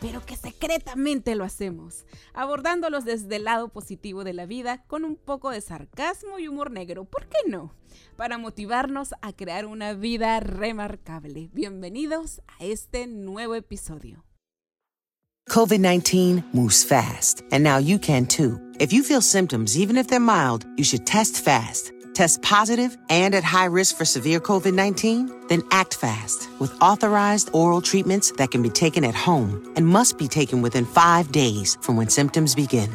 pero que secretamente lo hacemos, abordándolos desde el lado positivo de la vida con un poco de sarcasmo y humor negro, ¿por qué no? Para motivarnos a crear una vida remarcable. Bienvenidos a este nuevo episodio. COVID 19 moves fast, and now you can too. If you feel symptoms, even if they're mild, you should test fast. Test positive and at high risk for severe COVID 19? Then act fast with authorized oral treatments that can be taken at home and must be taken within five days from when symptoms begin.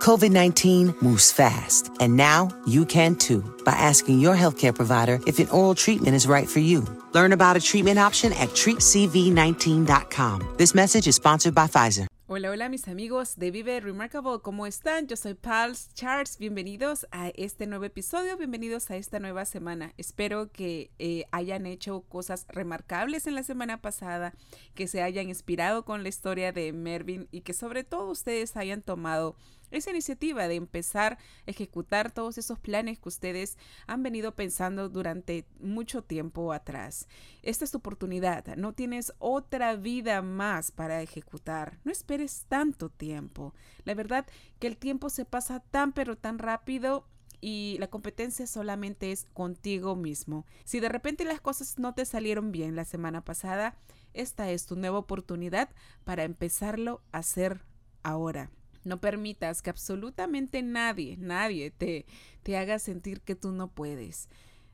COVID 19 moves fast, and now you can too by asking your healthcare provider if an oral treatment is right for you. Learn about a treatment option at treatcv19.com. This message is sponsored by Pfizer. Hola, hola mis amigos de Vive Remarkable, ¿cómo están? Yo soy Pals Charles, bienvenidos a este nuevo episodio, bienvenidos a esta nueva semana. Espero que eh, hayan hecho cosas remarcables en la semana pasada, que se hayan inspirado con la historia de Mervin y que sobre todo ustedes hayan tomado esa iniciativa de empezar a ejecutar todos esos planes que ustedes han venido pensando durante mucho tiempo atrás. Esta es tu oportunidad, no tienes otra vida más para ejecutar, no esperes tanto tiempo. La verdad que el tiempo se pasa tan pero tan rápido y la competencia solamente es contigo mismo. Si de repente las cosas no te salieron bien la semana pasada, esta es tu nueva oportunidad para empezarlo a hacer ahora. No permitas que absolutamente nadie, nadie te, te haga sentir que tú no puedes.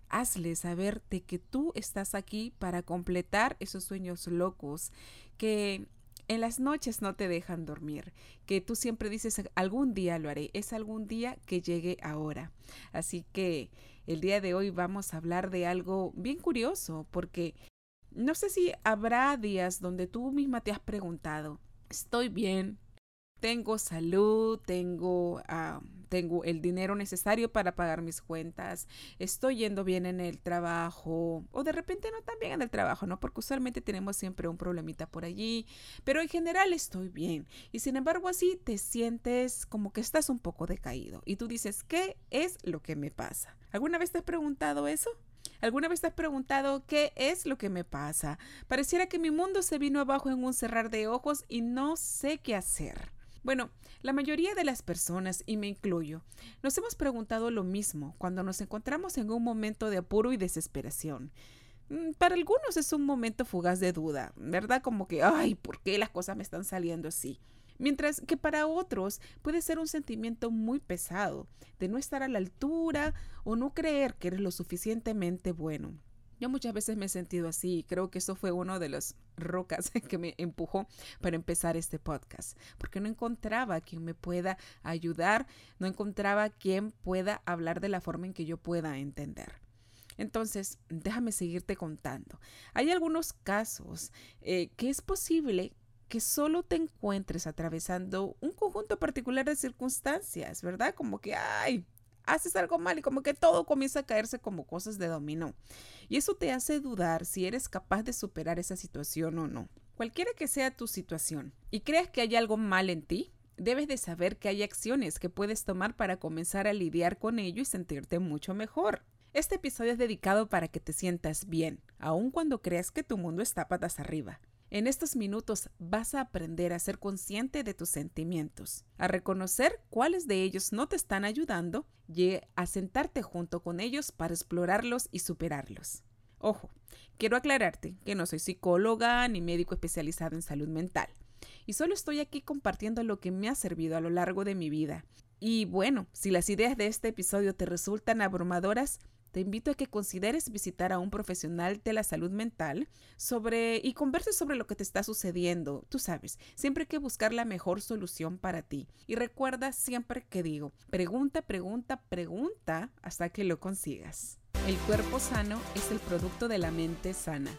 Hazle saber de que tú estás aquí para completar esos sueños locos que en las noches no te dejan dormir, que tú siempre dices algún día lo haré, es algún día que llegue ahora. Así que el día de hoy vamos a hablar de algo bien curioso, porque no sé si habrá días donde tú misma te has preguntado, ¿estoy bien? Tengo salud, tengo, ah, tengo el dinero necesario para pagar mis cuentas, estoy yendo bien en el trabajo, o de repente no tan bien en el trabajo, ¿no? Porque usualmente tenemos siempre un problemita por allí, pero en general estoy bien. Y sin embargo así te sientes como que estás un poco decaído y tú dices, ¿qué es lo que me pasa? ¿Alguna vez te has preguntado eso? ¿Alguna vez te has preguntado qué es lo que me pasa? Pareciera que mi mundo se vino abajo en un cerrar de ojos y no sé qué hacer. Bueno, la mayoría de las personas, y me incluyo, nos hemos preguntado lo mismo cuando nos encontramos en un momento de apuro y desesperación. Mm, para algunos es un momento fugaz de duda, ¿verdad? Como que, ay, ¿por qué las cosas me están saliendo así? Mientras que para otros puede ser un sentimiento muy pesado de no estar a la altura o no creer que eres lo suficientemente bueno. Yo muchas veces me he sentido así y creo que eso fue uno de las rocas que me empujó para empezar este podcast, porque no encontraba quien me pueda ayudar, no encontraba quien pueda hablar de la forma en que yo pueda entender. Entonces, déjame seguirte contando. Hay algunos casos eh, que es posible que solo te encuentres atravesando un conjunto particular de circunstancias, ¿verdad? Como que, ay, haces algo mal y como que todo comienza a caerse como cosas de dominó. Y eso te hace dudar si eres capaz de superar esa situación o no. Cualquiera que sea tu situación y creas que hay algo mal en ti, debes de saber que hay acciones que puedes tomar para comenzar a lidiar con ello y sentirte mucho mejor. Este episodio es dedicado para que te sientas bien, aun cuando creas que tu mundo está patas arriba. En estos minutos vas a aprender a ser consciente de tus sentimientos, a reconocer cuáles de ellos no te están ayudando y a sentarte junto con ellos para explorarlos y superarlos. Ojo, quiero aclararte que no soy psicóloga ni médico especializado en salud mental y solo estoy aquí compartiendo lo que me ha servido a lo largo de mi vida. Y bueno, si las ideas de este episodio te resultan abrumadoras, te invito a que consideres visitar a un profesional de la salud mental sobre y converses sobre lo que te está sucediendo. Tú sabes, siempre hay que buscar la mejor solución para ti. Y recuerda siempre que digo, pregunta, pregunta, pregunta hasta que lo consigas. El cuerpo sano es el producto de la mente sana.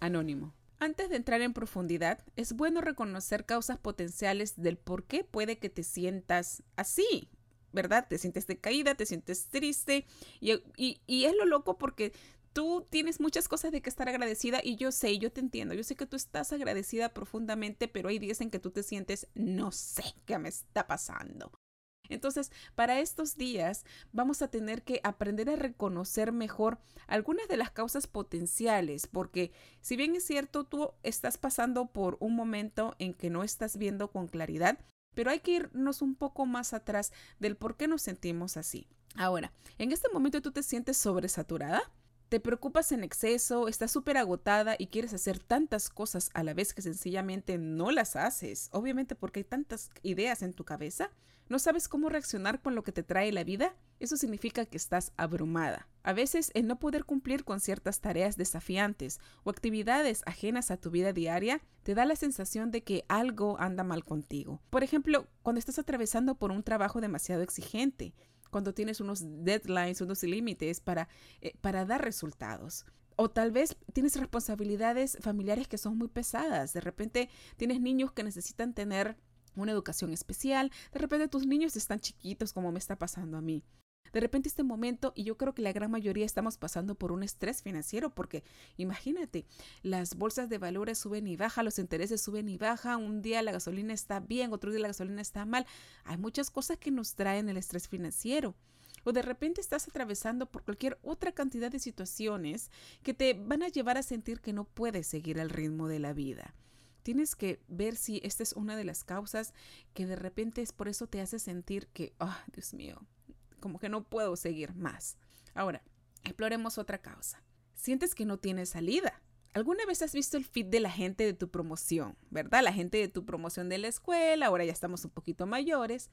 Anónimo. Antes de entrar en profundidad, es bueno reconocer causas potenciales del por qué puede que te sientas así ¿verdad? Te sientes decaída, te sientes triste y, y, es lo loco porque tú tienes muchas cosas de que estar agradecida y yo sé, yo te entiendo, yo sé que tú estás agradecida profundamente, pero hay días en que tú te sientes, no sé qué me está pasando. Entonces, para estos días vamos a tener que aprender a reconocer mejor algunas de las causas potenciales, porque si bien es cierto, tú estás pasando por un momento en que no estás viendo con claridad, pero hay que irnos un poco más atrás del por qué nos sentimos así. Ahora, en este momento tú te sientes sobresaturada, te preocupas en exceso, estás súper agotada y quieres hacer tantas cosas a la vez que sencillamente no las haces, obviamente porque hay tantas ideas en tu cabeza, no sabes cómo reaccionar con lo que te trae la vida, eso significa que estás abrumada. A veces el no poder cumplir con ciertas tareas desafiantes o actividades ajenas a tu vida diaria te da la sensación de que algo anda mal contigo. Por ejemplo, cuando estás atravesando por un trabajo demasiado exigente, cuando tienes unos deadlines, unos límites para, eh, para dar resultados. O tal vez tienes responsabilidades familiares que son muy pesadas. De repente tienes niños que necesitan tener una educación especial. De repente tus niños están chiquitos como me está pasando a mí. De repente este momento, y yo creo que la gran mayoría estamos pasando por un estrés financiero, porque imagínate, las bolsas de valores suben y bajan, los intereses suben y bajan, un día la gasolina está bien, otro día la gasolina está mal. Hay muchas cosas que nos traen el estrés financiero. O de repente estás atravesando por cualquier otra cantidad de situaciones que te van a llevar a sentir que no puedes seguir el ritmo de la vida. Tienes que ver si esta es una de las causas que de repente es por eso te hace sentir que, oh, Dios mío, como que no puedo seguir más. Ahora, exploremos otra causa. Sientes que no tienes salida. ¿Alguna vez has visto el feed de la gente de tu promoción, verdad? La gente de tu promoción de la escuela, ahora ya estamos un poquito mayores,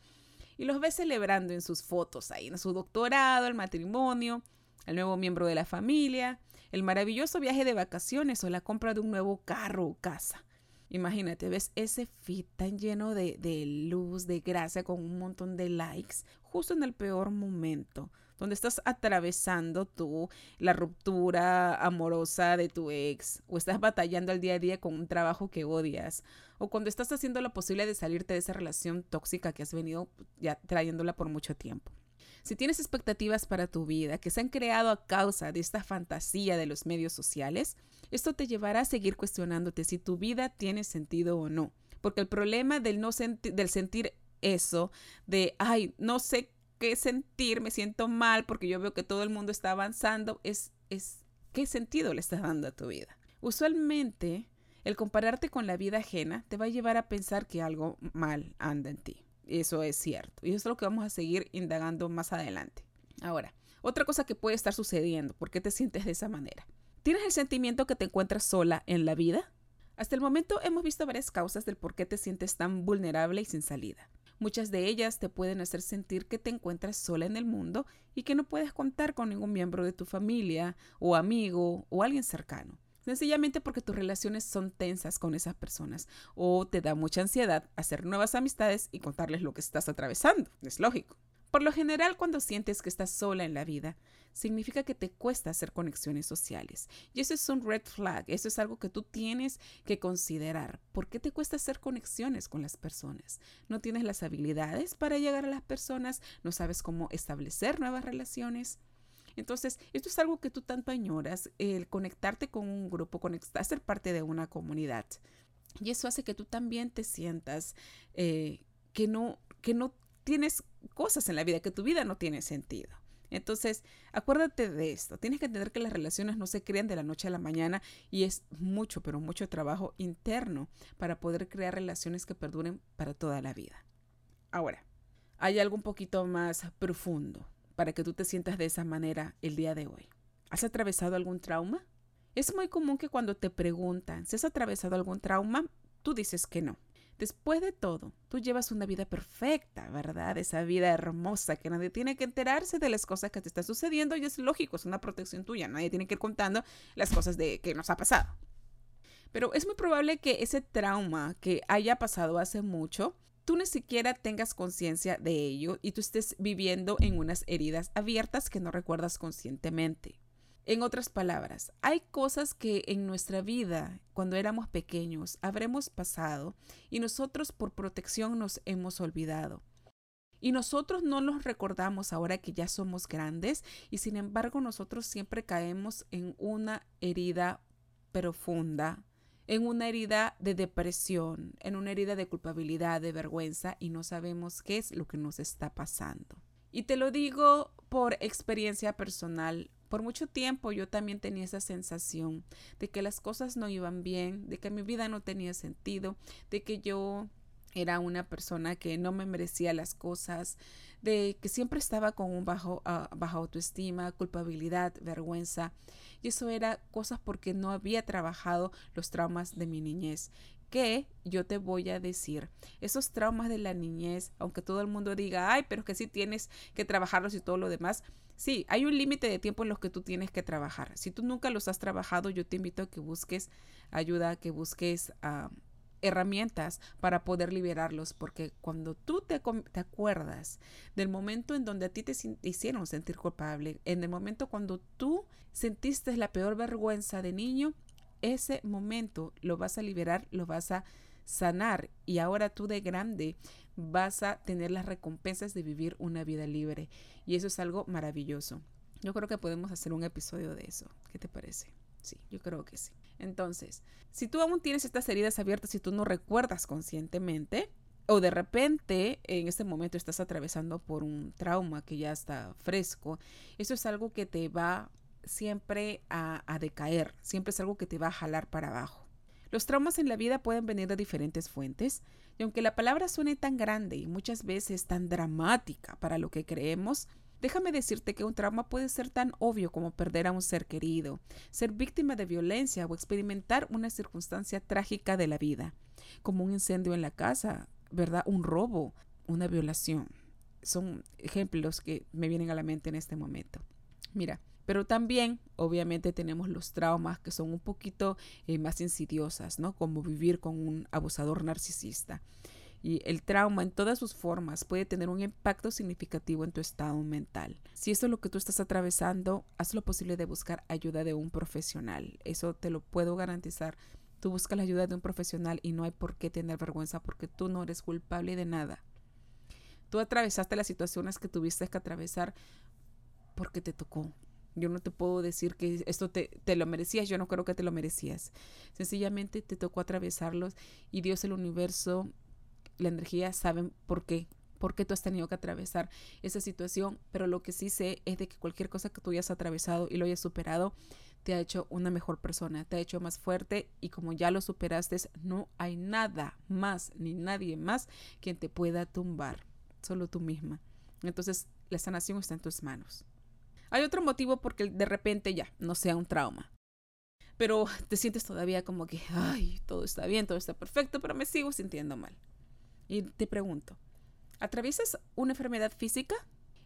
y los ves celebrando en sus fotos ahí, en su doctorado, el matrimonio, el nuevo miembro de la familia, el maravilloso viaje de vacaciones o la compra de un nuevo carro o casa. Imagínate, ves ese feed tan lleno de, de, luz, de gracia, con un montón de likes, justo en el peor momento, donde estás atravesando tú la ruptura amorosa de tu ex, o estás batallando al día a día con un trabajo que odias, o cuando estás haciendo lo posible de salirte de esa relación tóxica que has venido ya trayéndola por mucho tiempo. Si tienes expectativas para tu vida que se han creado a causa de esta fantasía de los medios sociales, esto te llevará a seguir cuestionándote si tu vida tiene sentido o no. Porque el problema del, no del sentir eso, de, ay, no sé qué sentir, me siento mal porque yo veo que todo el mundo está avanzando, es, es qué sentido le estás dando a tu vida. Usualmente, el compararte con la vida ajena te va a llevar a pensar que algo mal anda en ti. Eso es cierto. Y eso es lo que vamos a seguir indagando más adelante. Ahora, otra cosa que puede estar sucediendo, ¿por qué te sientes de esa manera? ¿Tienes el sentimiento que te encuentras sola en la vida? Hasta el momento hemos visto varias causas del por qué te sientes tan vulnerable y sin salida. Muchas de ellas te pueden hacer sentir que te encuentras sola en el mundo y que no puedes contar con ningún miembro de tu familia o amigo o alguien cercano sencillamente porque tus relaciones son tensas con esas personas o te da mucha ansiedad hacer nuevas amistades y contarles lo que estás atravesando. Es lógico. Por lo general, cuando sientes que estás sola en la vida, significa que te cuesta hacer conexiones sociales. Y eso es un red flag, eso es algo que tú tienes que considerar. ¿Por qué te cuesta hacer conexiones con las personas? No tienes las habilidades para llegar a las personas, no sabes cómo establecer nuevas relaciones. Entonces, esto es algo que tú tanto añoras, el conectarte con un grupo, conectar, ser parte de una comunidad. Y eso hace que tú también te sientas eh, que, no, que no tienes cosas en la vida, que tu vida no tiene sentido. Entonces, acuérdate de esto. Tienes que entender que las relaciones no se crean de la noche a la mañana y es mucho, pero mucho trabajo interno para poder crear relaciones que perduren para toda la vida. Ahora, hay algo un poquito más profundo para que tú te sientas de esa manera el día de hoy. ¿Has atravesado algún trauma? Es muy común que cuando te preguntan si has atravesado algún trauma, tú dices que no. Después de todo, tú llevas una vida perfecta, ¿verdad? Esa vida hermosa que nadie tiene que enterarse de las cosas que te están sucediendo y es lógico, es una protección tuya, nadie tiene que ir contando las cosas de que nos ha pasado. Pero es muy probable que ese trauma que haya pasado hace mucho, tú ni siquiera tengas conciencia de ello y tú estés viviendo en unas heridas abiertas que no recuerdas conscientemente. En otras palabras, hay cosas que en nuestra vida, cuando éramos pequeños, habremos pasado y nosotros por protección nos hemos olvidado. Y nosotros no los recordamos ahora que ya somos grandes y sin embargo nosotros siempre caemos en una herida profunda, en una herida de depresión, en una herida de culpabilidad, de vergüenza y no sabemos qué es lo que nos está pasando. Y te lo digo por experiencia personal. Por mucho tiempo yo también tenía esa sensación de que las cosas no iban bien, de que mi vida no tenía sentido, de que yo era una persona que no me merecía las cosas, de que siempre estaba con un bajo, uh, autoestima, culpabilidad, vergüenza. Y eso era cosas porque no había trabajado los traumas de mi niñez que yo te voy a decir, esos traumas de la niñez, aunque todo el mundo diga, ay, pero que sí tienes que trabajarlos y todo lo demás, sí, hay un límite de tiempo en los que tú tienes que trabajar. Si tú nunca los has trabajado, yo te invito a que busques ayuda, que busques uh, herramientas para poder liberarlos, porque cuando tú te, te, acuerdas del momento en donde a ti te hicieron sentir culpable, en el momento cuando tú sentiste la peor vergüenza de niño, ese momento lo vas a liberar, lo vas a sanar y ahora tú de grande vas a tener las recompensas de vivir una vida libre y eso es algo maravilloso. Yo creo que podemos hacer un episodio de eso. ¿Qué te parece? Sí, yo creo que sí. Entonces, si tú aún tienes estas heridas abiertas y tú no recuerdas conscientemente, o de repente en este momento estás atravesando por un trauma que ya está fresco, eso es algo que te va siempre a, a, decaer, siempre es algo que te va a jalar para abajo. Los traumas en la vida pueden venir de diferentes fuentes, y aunque la palabra suene tan grande y muchas veces tan dramática para lo que creemos, Déjame decirte que un trauma puede ser tan obvio como perder a un ser querido, ser víctima de violencia o experimentar una circunstancia trágica de la vida, como un incendio en la casa, ¿verdad? Un robo, una violación. Son ejemplos que me vienen a la mente en este momento. Mira, pero también, obviamente, tenemos los traumas que son un poquito eh, más insidiosas, ¿no? Como vivir con un abusador narcisista y el trauma en todas sus formas puede tener un impacto significativo en tu estado mental. Si eso es lo que tú estás atravesando, haz lo posible de buscar ayuda de un profesional. Eso te lo puedo garantizar. Tú buscas la ayuda de un profesional y no hay por qué tener vergüenza porque tú no eres culpable de nada. Tú atravesaste las situaciones que tuviste que atravesar porque te tocó. Yo no te puedo decir que esto te, te, lo merecías, yo no creo que te lo merecías. Sencillamente te tocó atravesarlos y Dios, el universo, la energía saben por qué, por qué tú has tenido que atravesar esa situación, pero lo que sí sé es de que cualquier cosa que tú hayas atravesado y lo hayas superado, te ha hecho una mejor persona, te ha hecho más fuerte y como ya lo superaste, no hay nada más ni nadie más quien te pueda tumbar, solo tú misma. Entonces, la sanación está en tus manos. Hay otro motivo porque de repente ya no sea un trauma. Pero te sientes todavía como que, ay, todo está bien, todo está perfecto, pero me sigo sintiendo mal. Y te pregunto, ¿atraviesas una enfermedad física?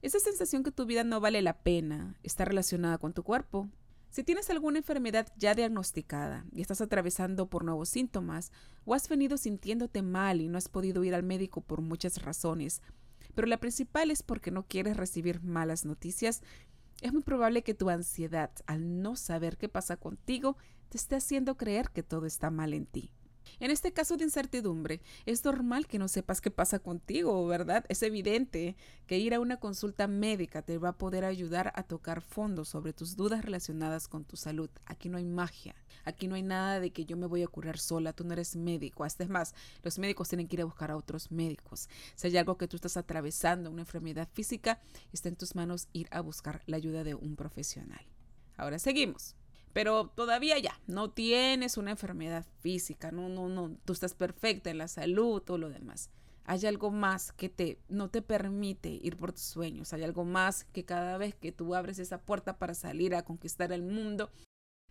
¿Esa sensación que tu vida no vale la pena está relacionada con tu cuerpo? Si tienes alguna enfermedad ya diagnosticada y estás atravesando por nuevos síntomas, o has venido sintiéndote mal y no has podido ir al médico por muchas razones, pero la principal es porque no quieres recibir malas noticias, es muy probable que tu ansiedad, al no saber qué pasa contigo, te esté haciendo creer que todo está mal en ti. En este caso de incertidumbre, es normal que no sepas qué pasa contigo, ¿verdad? Es evidente que ir a una consulta médica te va a poder ayudar a tocar fondo sobre tus dudas relacionadas con tu salud. Aquí no hay magia, aquí no hay nada de que yo me voy a curar sola, tú no eres médico. Hasta es más, los médicos tienen que ir a buscar a otros médicos. Si hay algo que tú estás atravesando, una enfermedad física, está en tus manos ir a buscar la ayuda de un profesional. Ahora seguimos. Pero todavía ya, no tienes una enfermedad física, no, no, no, tú estás perfecta en la salud, todo lo demás. Hay algo más que te, no te permite ir por tus sueños, hay algo más que cada vez que tú abres esa puerta para salir a conquistar el mundo,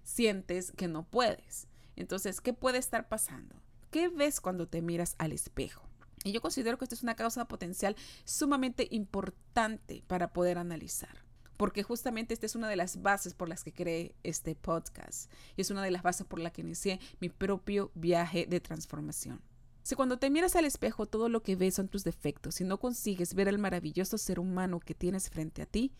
sientes que no puedes. Entonces, ¿qué puede estar pasando? ¿qué ves cuando te miras al espejo? Y yo considero que esto es una causa potencial sumamente importante para poder analizar porque justamente esta es una de las bases por las que creé este podcast y es una de las bases por las que inicié mi propio viaje de transformación. Si cuando te miras al espejo todo lo que ves son tus defectos y no consigues ver el maravilloso ser humano que tienes frente a ti,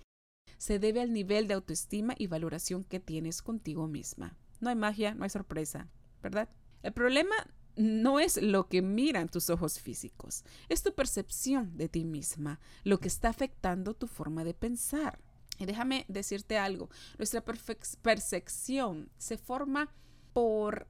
se debe al nivel de autoestima y valoración que tienes contigo misma. No hay magia, no hay sorpresa, ¿verdad? El problema no es lo que miran tus ojos físicos, es tu percepción de ti misma, lo que está afectando tu forma de pensar. Y déjame decirte algo, nuestra percepción se forma por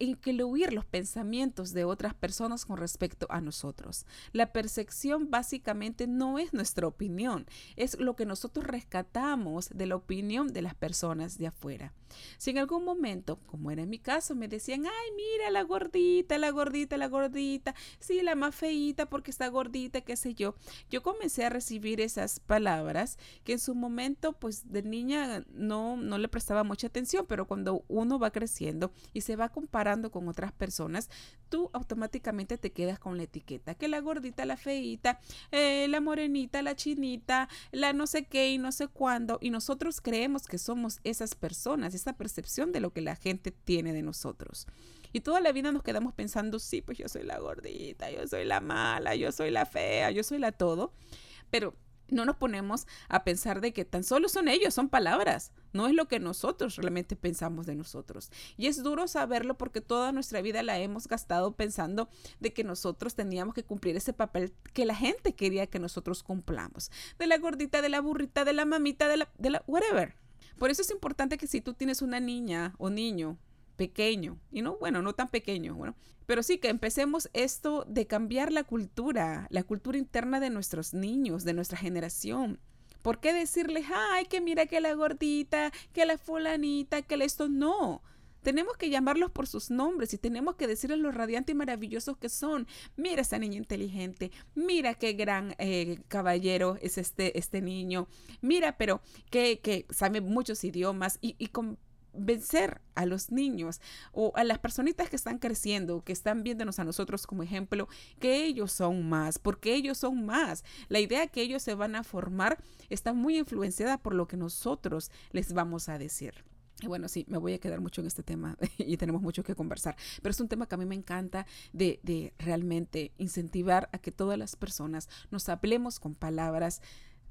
incluir los pensamientos de otras personas con respecto a nosotros. La percepción básicamente no es nuestra opinión, es lo que nosotros rescatamos de la opinión de las personas de afuera. Si en algún momento, como era en mi caso, me decían, ay, mira la gordita, la gordita, la gordita, sí, la más feita porque está gordita, qué sé yo, yo comencé a recibir esas palabras que en su momento, pues de niña no, no le prestaba mucha atención, pero cuando uno va creciendo y se va comparando, con otras personas, tú automáticamente te quedas con la etiqueta, que la gordita, la feita, eh, la morenita, la chinita, la no sé qué y no sé cuándo, y nosotros creemos que somos esas personas, esa percepción de lo que la gente tiene de nosotros. Y toda la vida nos quedamos pensando, sí, pues yo soy la gordita, yo soy la mala, yo soy la fea, yo soy la todo. Pero no nos ponemos a pensar de que tan solo son ellos, son palabras, no es lo que nosotros realmente pensamos de nosotros. Y es duro saberlo porque toda nuestra vida la hemos gastado pensando de que nosotros teníamos que cumplir ese papel que la gente quería que nosotros cumplamos. De la gordita, de la burrita, de la mamita, de la, de la whatever. Por eso es importante que si tú tienes una niña o niño pequeño, y no, bueno, no tan pequeño, bueno, pero sí que empecemos esto de cambiar la cultura, la cultura interna de nuestros niños, de nuestra generación. ¿Por qué decirles, ay, que mira que la gordita, que la fulanita, que esto? No. Tenemos que llamarlos por sus nombres y tenemos que decirles lo radiante y maravillosos que son. Mira esa niña inteligente, mira qué gran eh, caballero es este, este niño, mira, pero que, que sabe muchos idiomas y, y con vencer a los niños o a las personitas que están creciendo, que están viéndonos a nosotros como ejemplo, que ellos son más, porque ellos son más. La idea que ellos se van a formar está muy influenciada por lo que nosotros les vamos a decir. Y bueno, sí, me voy a quedar mucho en este tema y tenemos mucho que conversar, pero es un tema que a mí me encanta de, de realmente incentivar a que todas las personas nos hablemos con palabras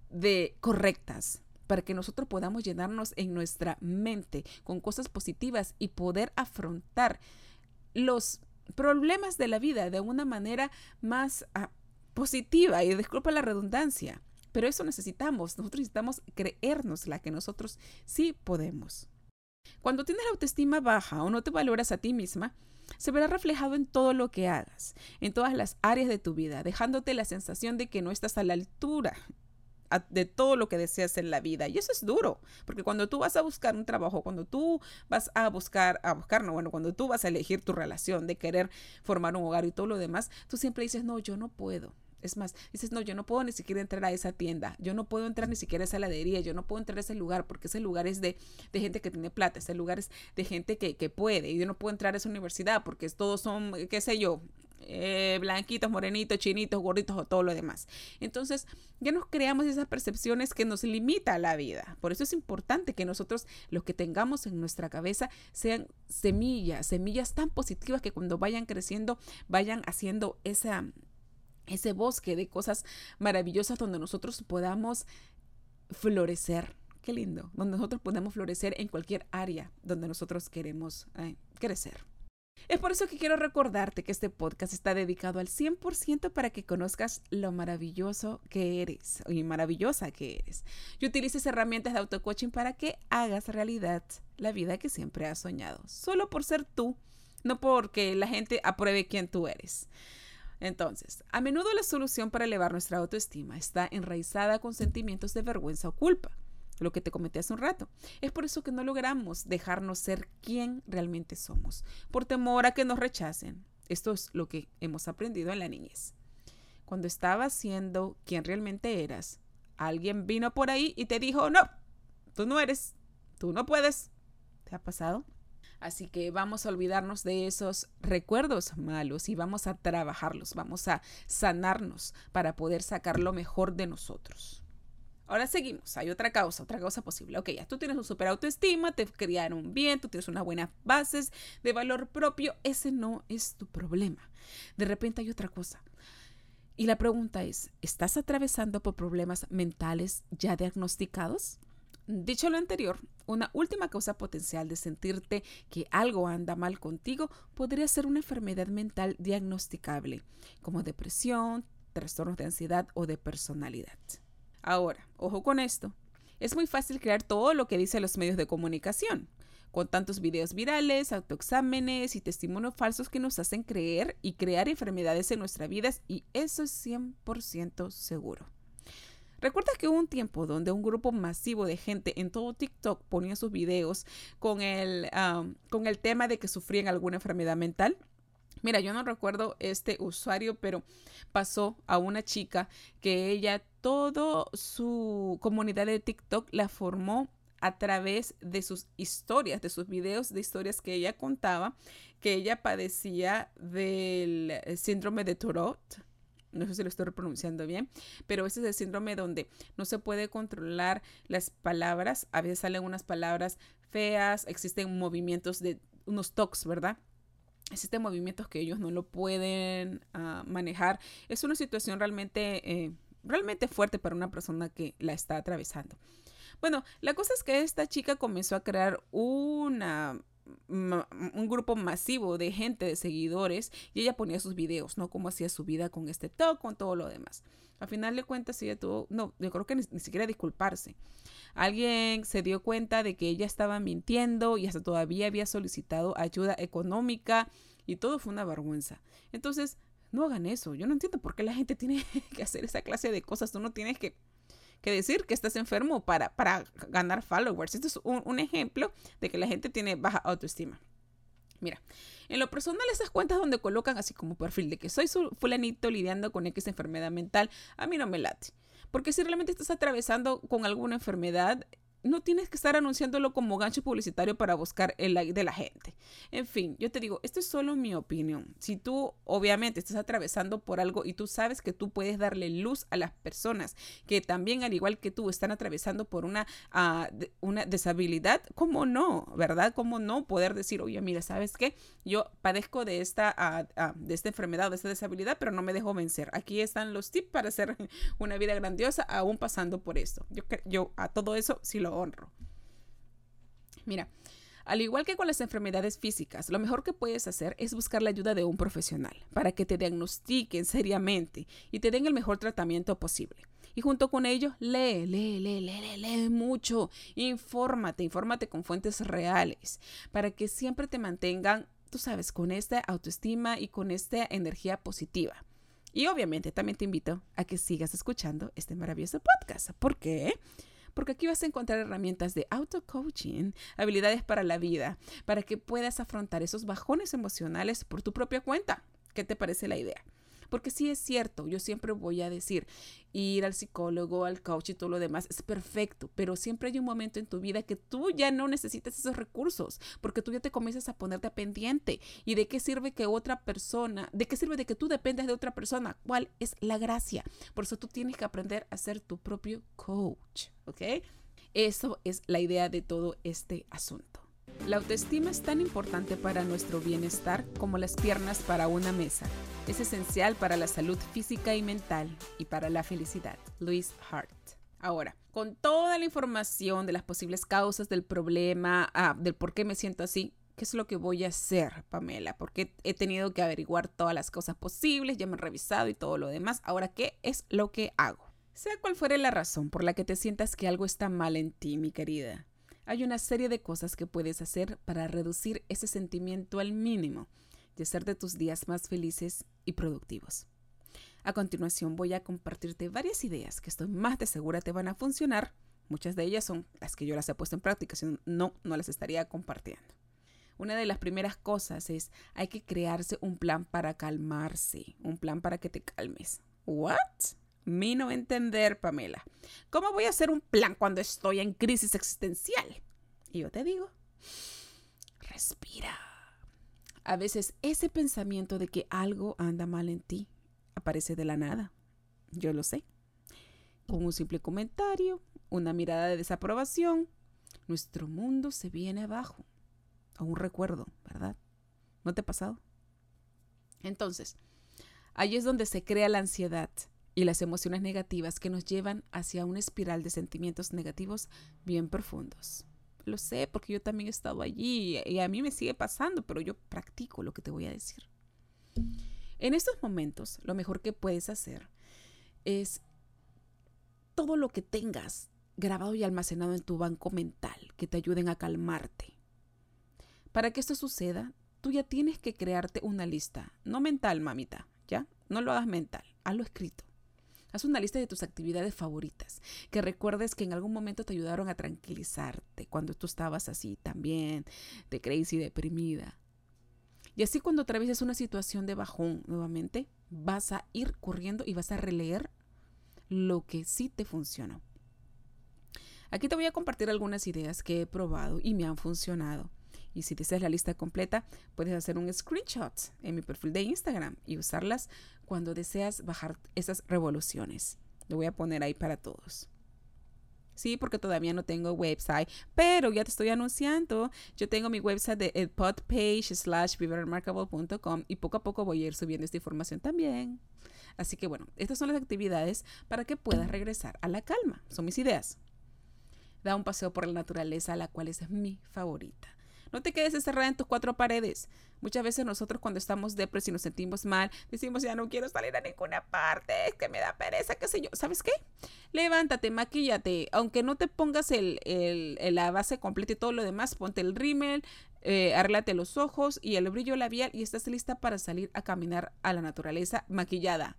de correctas, para que nosotros podamos llenarnos en nuestra mente con cosas positivas y poder afrontar los problemas de la vida de una manera más ah, positiva y disculpa la redundancia. Pero eso necesitamos, nosotros necesitamos creernos la que nosotros sí podemos. Cuando tienes la autoestima baja o no te valoras a ti misma, se verá reflejado en todo lo que hagas, en todas las áreas de tu vida, dejándote la sensación de que no estás a la altura de todo lo que deseas en la vida. Y eso es duro, porque cuando tú vas a buscar un trabajo, cuando tú vas a buscar, a buscar, no, bueno, cuando tú vas a elegir tu relación de querer formar un hogar y todo lo demás, tú siempre dices, no, yo no puedo. Es más, dices, no, yo no puedo ni siquiera entrar a esa tienda, yo no puedo entrar ni siquiera a esa heladería, yo no puedo entrar a ese lugar porque ese lugar es de, de gente que tiene plata, ese lugar es de gente que, que puede, y yo no puedo entrar a esa universidad porque todos son, qué sé yo, eh, blanquitos, morenitos, chinitos, gorditos o todo lo demás. Entonces, ya nos creamos esas percepciones que nos limita la vida. Por eso es importante que nosotros lo que tengamos en nuestra cabeza sean semillas, semillas tan positivas que cuando vayan creciendo vayan haciendo esa, ese bosque de cosas maravillosas donde nosotros podamos florecer. Qué lindo, donde nosotros podemos florecer en cualquier área donde nosotros queremos eh, crecer. Es por eso que quiero recordarte que este podcast está dedicado al 100% para que conozcas lo maravilloso que eres y maravillosa que eres. Y utilices herramientas de auto-coaching para que hagas realidad la vida que siempre has soñado, solo por ser tú, no porque la gente apruebe quién tú eres. Entonces, a menudo la solución para elevar nuestra autoestima está enraizada con sentimientos de vergüenza o culpa lo que te comenté hace un rato. Es por eso que no logramos dejarnos ser quien realmente somos, por temor a que nos rechacen. Esto es lo que hemos aprendido en la niñez. Cuando estabas siendo quien realmente eras, alguien vino por ahí y te dijo, no, tú no eres, tú no puedes. ¿Te ha pasado? Así que vamos a olvidarnos de esos recuerdos malos y vamos a trabajarlos, vamos a sanarnos para poder sacar lo mejor de nosotros. Ahora seguimos, hay otra causa, otra causa posible. Ok, ya tú tienes un super autoestima, te criaron bien, tú tienes unas buenas bases de valor propio, ese no es tu problema. De repente hay otra cosa. Y la pregunta es, ¿estás atravesando por problemas mentales ya diagnosticados? Dicho lo anterior, una última causa potencial de sentirte que algo anda mal contigo podría ser una enfermedad mental diagnosticable, como depresión, trastornos de ansiedad o de personalidad. Ahora, ojo con esto. Es muy fácil crear todo lo que dicen los medios de comunicación, con tantos videos virales, autoexámenes y testimonios falsos que nos hacen creer y crear enfermedades en nuestras vidas y eso es 100% seguro. Recuerda que hubo un tiempo donde un grupo masivo de gente en todo TikTok ponía sus videos con el, con el tema de que sufrían alguna enfermedad mental. Mira, yo no recuerdo este usuario, pero pasó a una chica que ella, toda su comunidad de TikTok la formó a través de sus historias, de sus videos de historias que ella contaba, que ella padecía del eh, síndrome de Tourette. No sé si lo estoy pronunciando bien, pero ese es el síndrome donde no se puede controlar las palabras. A veces salen unas palabras feas, existen movimientos de unos tocs, ¿verdad? Existen movimientos que ellos no lo pueden ah, manejar. Es una situación realmente, eh, realmente fuerte para una persona que la está atravesando. Bueno, la cosa es que esta chica comenzó a crear una un grupo masivo de gente, de seguidores, y ella ponía sus videos, ¿no? Cómo hacía su vida con este talk, con todo lo demás. Al final de cuentas, ella tuvo, no, yo creo que ni, ni, siquiera disculparse. Alguien se dio cuenta de que ella estaba mintiendo y hasta todavía había solicitado ayuda económica y todo fue una vergüenza. Entonces, no hagan eso. Yo no entiendo por qué la gente tiene que hacer esa clase de cosas. Tú no tienes que que decir que estás enfermo para, para ganar followers. Esto es un, ejemplo de que la gente tiene baja autoestima. Mira, en lo personal esas cuentas donde colocan así como perfil de que soy su fulanito lidiando con X enfermedad mental, a mí no me late. Porque si realmente estás atravesando con alguna enfermedad, no tienes que estar anunciándolo como gancho publicitario para buscar el like de la gente. En fin, yo te digo, esto es solo mi opinión. Si tú obviamente estás atravesando por algo y tú sabes que tú puedes darle luz a las personas que también al igual que tú están atravesando por una, uh, una deshabilidad, ¿cómo no? ¿Verdad? ¿Cómo no poder decir, oye, mira, ¿sabes qué? Yo padezco de esta, uh, de esta enfermedad, de esta deshabilidad, pero no me dejo vencer. Aquí están los tips para hacer una vida grandiosa aún pasando por esto. Yo, yo a todo eso sí lo honro. Mira, al igual que con las enfermedades físicas, lo mejor que puedes hacer es buscar la ayuda de un profesional para que te diagnostiquen seriamente y te den el mejor tratamiento posible. Y junto con ello, lee, lee, lee, lee, lee, mucho. Infórmate, infórmate con fuentes reales para que siempre te mantengan, tú sabes, con esta autoestima y con esta energía positiva. Y obviamente también te invito a que sigas escuchando este maravilloso podcast. ¿Por qué? porque aquí vas a encontrar herramientas de auto-coaching, habilidades para la vida, para que puedas afrontar esos bajones emocionales por tu propia cuenta. ¿Qué te parece la idea? Porque sí es cierto, yo siempre voy a decir, ir al psicólogo, al coach y todo lo demás es perfecto, pero siempre hay un momento en tu vida que tú ya no necesitas esos recursos, porque tú ya te comienzas a ponerte pendiente. ¿Y de qué sirve que otra persona, de qué sirve de que tú dependas de otra persona? ¿Cuál es la gracia? Por eso tú tienes que aprender a ser tu propio coach, ¿ok? Eso es la idea de todo este asunto. La autoestima es tan importante para nuestro bienestar como las piernas para una mesa. Es esencial para la salud física y mental y para la felicidad. Louis Hart. Ahora, con toda la información de las posibles causas del problema, ah, del por qué me siento así, ¿qué es lo que voy a hacer, Pamela? Porque he tenido que averiguar todas las cosas posibles, ya me he revisado y todo lo demás. Ahora, ¿qué es lo que hago? Sea cual fuere la razón por la que te sientas que algo está mal en ti, mi querida, hay una serie de cosas que puedes hacer para reducir ese sentimiento al mínimo y hacer de tus días más felices y productivos. A continuación voy a compartirte varias ideas que estoy más de segura te van a funcionar. Muchas de ellas son las que yo las he puesto en práctica, si no, no las estaría compartiendo. Una de las primeras cosas es hay que crearse un plan para calmarse, un plan para que te calmes. ¿What? Mi no entender, Pamela. ¿Cómo voy a hacer un plan cuando estoy en crisis existencial? Y yo te digo, respira. A veces ese pensamiento de que algo anda mal en ti aparece de la nada. Yo lo sé. Con un simple comentario, una mirada de desaprobación, nuestro mundo se viene abajo. O un recuerdo, ¿verdad? ¿No te ha pasado? Entonces, ahí es donde se crea la ansiedad y las emociones negativas que nos llevan hacia una espiral de sentimientos negativos bien profundos. Lo sé porque yo también he estado allí y a mí me sigue pasando, pero yo practico lo que te voy a decir. En estos momentos, lo mejor que puedes hacer es todo lo que tengas grabado y almacenado en tu banco mental que te ayuden a calmarte. Para que esto suceda, tú ya tienes que crearte una lista, no mental, mamita, ¿ya? No lo hagas mental, hazlo escrito. Haz una lista de tus actividades favoritas, que recuerdes que en algún momento te ayudaron a tranquilizarte cuando tú estabas así también, de crazy, deprimida. Y así cuando atravieses una situación de bajón nuevamente, vas a ir corriendo y vas a releer lo que sí te funcionó. Aquí te voy a compartir algunas ideas que he probado y me han funcionado. Y si deseas la lista completa, puedes hacer un screenshot en mi perfil de Instagram y usarlas cuando deseas bajar esas revoluciones. Lo voy a poner ahí para todos. Sí, porque todavía no tengo website, pero ya te estoy anunciando. Yo tengo mi website de podpage slash viverremarkable.com y poco a poco voy a ir subiendo esta información también. Así que bueno, estas son las actividades para que puedas regresar a la calma. Son mis ideas. Da un paseo por la naturaleza, la cual es mi favorita. No te quedes encerrada en tus cuatro paredes. Muchas veces nosotros cuando estamos depresión y nos sentimos mal, decimos ya no quiero salir a ninguna parte, es que me da pereza, qué sé yo. ¿Sabes qué? Levántate, maquíllate. Aunque no te pongas el, la base completa y todo lo demás, ponte el rímel, eh, los ojos y el brillo labial y estás lista para salir a caminar a la naturaleza maquillada.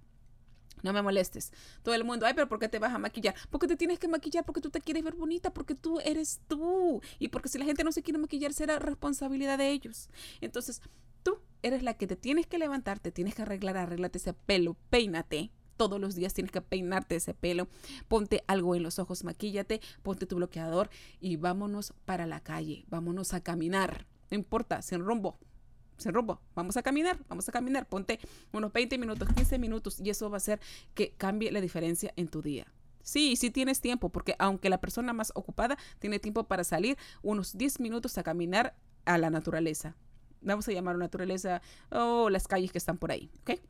No me molestes. Todo el mundo, ay, pero ¿por qué te vas a maquillar? Porque te tienes que maquillar, porque tú te quieres ver bonita, porque tú eres tú. Y porque si la gente no se quiere maquillar, será responsabilidad de ellos. Entonces, tú eres la que te tienes que levantar, te tienes que arreglar, arréglate ese pelo, peínate. Todos los días tienes que peinarte ese pelo. Ponte algo en los ojos, maquíllate, ponte tu bloqueador y vámonos para la calle. Vámonos a caminar. No importa, sin rumbo, se rumbo, vamos a caminar, vamos a caminar, ponte unos 20 minutos, 15 minutos y eso va a hacer que cambie la diferencia en tu día. Sí, sí tienes tiempo, porque aunque la persona más ocupada tiene tiempo para salir unos 10 minutos a caminar a la naturaleza. Vamos a llamar naturaleza o las calles que están por ahí, ¿ok?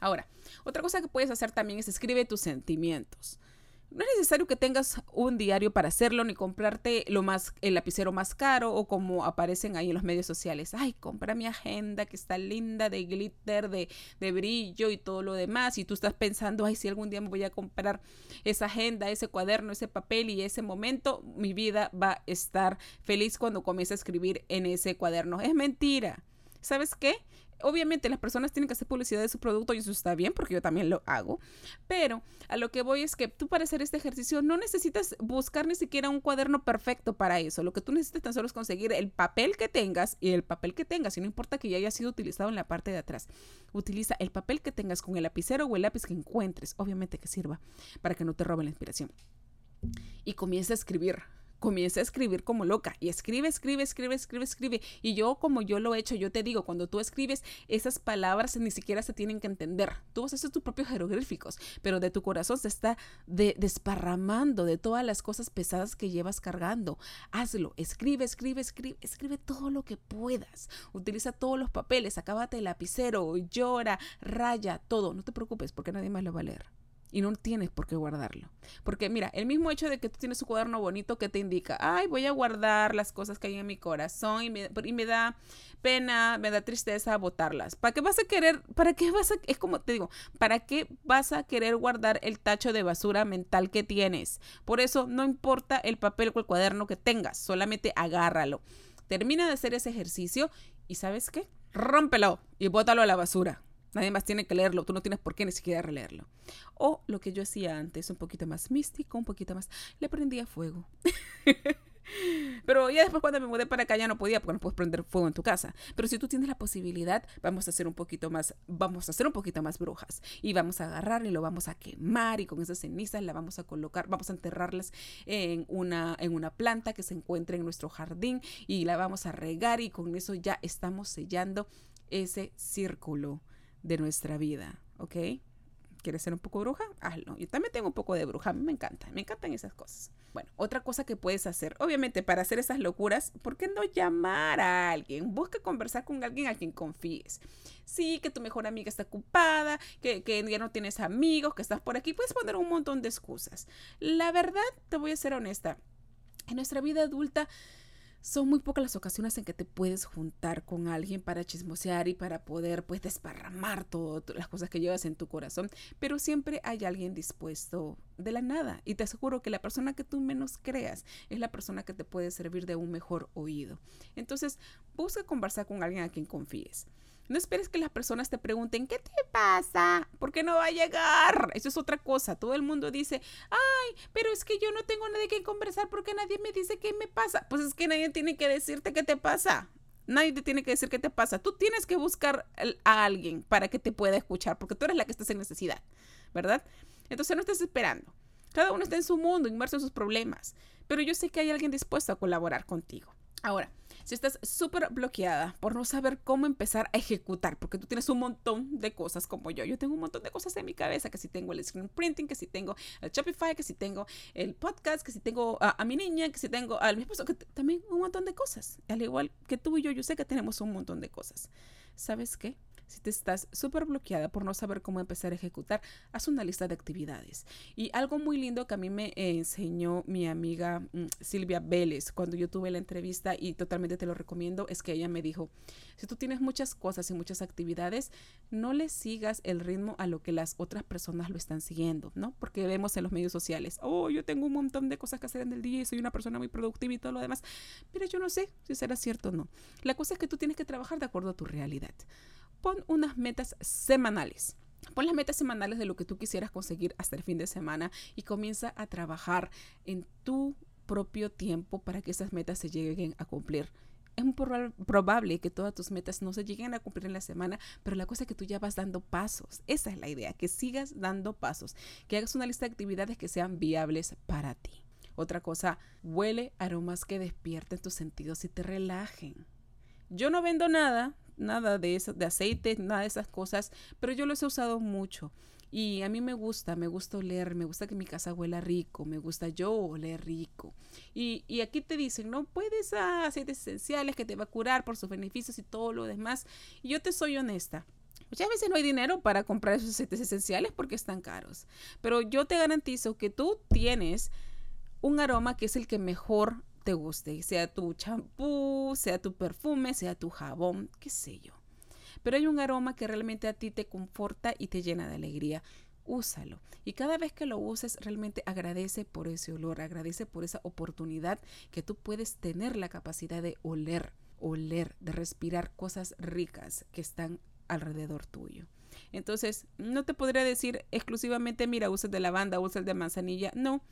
Ahora, otra cosa que puedes hacer también es escribe tus sentimientos. No es necesario que tengas un diario para hacerlo ni comprarte lo más, el lapicero más caro o como aparecen ahí en los medios sociales. Ay, compra mi agenda que está linda de glitter, de, de brillo y todo lo demás. Y tú estás pensando, ay, si algún día me voy a comprar esa agenda, ese cuaderno, ese papel y ese momento, mi vida va a estar feliz cuando comience a escribir en ese cuaderno. Es mentira. ¿Sabes qué? Obviamente las personas tienen que hacer publicidad de su producto y eso está bien porque yo también lo hago, pero a lo que voy es que tú para hacer este ejercicio no necesitas buscar ni siquiera un cuaderno perfecto para eso, lo que tú necesitas tan solo es conseguir el papel que tengas y el papel que tengas, y no importa que ya haya sido utilizado en la parte de atrás, utiliza el papel que tengas con el lapicero o el lápiz que encuentres, obviamente que sirva para que no te roben la inspiración. Y comienza a escribir comienza a escribir como loca y escribe, escribe, escribe, escribe, escribe. Y yo como yo lo he hecho, yo te digo, cuando tú escribes, esas palabras ni siquiera se tienen que entender. Tú vas a hacer tus propios jeroglíficos, pero de tu corazón se está desparramando de todas las cosas pesadas que llevas cargando. Hazlo, escribe, escribe, escribe, escribe todo lo que puedas. Utiliza todos los papeles, acábate el lapicero, llora, raya, todo. No te preocupes porque nadie más lo va a leer y no tienes por qué guardarlo. Porque mira, el mismo hecho de que tú tienes un cuaderno bonito que te indica, ay, voy a guardar las cosas que hay en mi corazón y me, y me da pena, me da tristeza botarlas. ¿Para qué vas a querer, para qué vas a, es como te digo, ¿para qué vas a querer guardar el tacho de basura mental que tienes? Por eso no importa el papel o el cuaderno que tengas, solamente agárralo. Termina de hacer ese ejercicio y ¿sabes qué? Rómpelo y bótalo a la basura. Nadie más tiene que leerlo, tú no tienes por qué ni siquiera releerlo. O lo que yo hacía antes, un poquito más místico, un poquito más, le prendía fuego. Pero ya después cuando me mudé para acá ya no podía porque no puedes prender fuego en tu casa. Pero si tú tienes la posibilidad, vamos a hacer un poquito más, vamos a hacer un poquito más brujas. Y vamos a agarrar y lo vamos a quemar y con esas cenizas la vamos a colocar, vamos a enterrarlas en una, en una planta que se encuentre en nuestro jardín y la vamos a regar y con eso ya estamos sellando ese círculo de nuestra vida, ¿ok? ¿Quieres ser un poco bruja? Hazlo. Yo también tengo un poco de bruja. Me encanta. Me encantan esas cosas. Bueno, otra cosa que puedes hacer, obviamente para hacer esas locuras, ¿por qué no llamar a alguien? Busca conversar con alguien a quien confíes. Sí, que tu mejor amiga está ocupada, que, que ya no tienes amigos, que estás por aquí. Puedes poner un montón de excusas. La verdad, te voy a ser honesta. En nuestra vida adulta son muy pocas las ocasiones en que te puedes juntar con alguien para chismosear y para poder pues desparramar todas las cosas que llevas en tu corazón, pero siempre hay alguien dispuesto de la nada y te aseguro que la persona que tú menos creas es la persona que te puede servir de un mejor oído. Entonces, busca conversar con alguien a quien confíes. No esperes que las personas te pregunten, ¿qué te pasa? ¿Por qué no va a llegar? Eso es otra cosa. Todo el mundo dice, ay, pero es que yo no tengo nadie que conversar porque nadie me dice qué me pasa. Pues es que nadie tiene que decirte qué te pasa. Nadie te tiene que decir qué te pasa. Tú tienes que buscar a alguien para que te pueda escuchar, porque tú eres la que estás en necesidad, ¿verdad? Entonces no estés esperando. Cada uno está en su mundo, inmerso en sus problemas. Pero yo sé que hay alguien dispuesto a colaborar contigo. Ahora, si estás súper bloqueada por no saber cómo empezar a ejecutar, porque tú tienes un montón de cosas como yo. Yo tengo un montón de cosas en mi cabeza, que si tengo el screen printing, que si tengo el Shopify, que si tengo el podcast, que si tengo a, mi niña, que si tengo a mi esposo, que también un montón de cosas. Al igual que tú y yo, yo sé que tenemos un montón de cosas. ¿Sabes qué? Si te estás súper bloqueada por no saber cómo empezar a ejecutar, haz una lista de actividades. Y algo muy lindo que a mí me enseñó mi amiga mm, Silvia Vélez cuando yo tuve la entrevista y totalmente te lo recomiendo, es que ella me dijo, si tú tienes muchas cosas y muchas actividades, no le sigas el ritmo a lo que las otras personas lo están siguiendo, ¿no? Porque vemos en los medios sociales, oh, yo tengo un montón de cosas que hacer en el día y soy una persona muy productiva y todo lo demás, pero yo no sé si será cierto o no. La cosa es que tú tienes que trabajar de acuerdo a tu realidad pon unas metas semanales. Pon las metas semanales de lo que tú quisieras conseguir hasta el fin de semana y comienza a trabajar en tu propio tiempo para que esas metas se lleguen a cumplir. Es muy probable que todas tus metas no se lleguen a cumplir en la semana, pero la cosa es que tú ya vas dando pasos. Esa es la idea, que sigas dando pasos, que hagas una lista de actividades que sean viables para ti. Otra cosa, huele aromas que despierten tus sentidos y te relajen. Yo no vendo nada, nada de, eso, de aceite, nada de esas cosas, pero yo los he usado mucho. Y a mí me gusta, me gusta oler, me gusta que mi casa huela rico, me gusta yo oler rico. Y, y aquí te dicen, no puedes a aceites esenciales que te va a curar por sus beneficios y todo lo demás. Y yo te soy honesta. Muchas veces no hay dinero para comprar esos aceites esenciales porque están caros. Pero yo te garantizo que tú tienes un aroma que es el que mejor te guste, sea tu champú, sea tu perfume, sea tu jabón, qué sé yo. Pero hay un aroma que realmente a ti te conforta y te llena de alegría. Úsalo. Y cada vez que lo uses, realmente agradece por ese olor, agradece por esa oportunidad que tú puedes tener la capacidad de oler, oler, de respirar cosas ricas que están alrededor tuyo. Entonces, no te podría decir exclusivamente, mira, usa el de lavanda, usa el de manzanilla. No,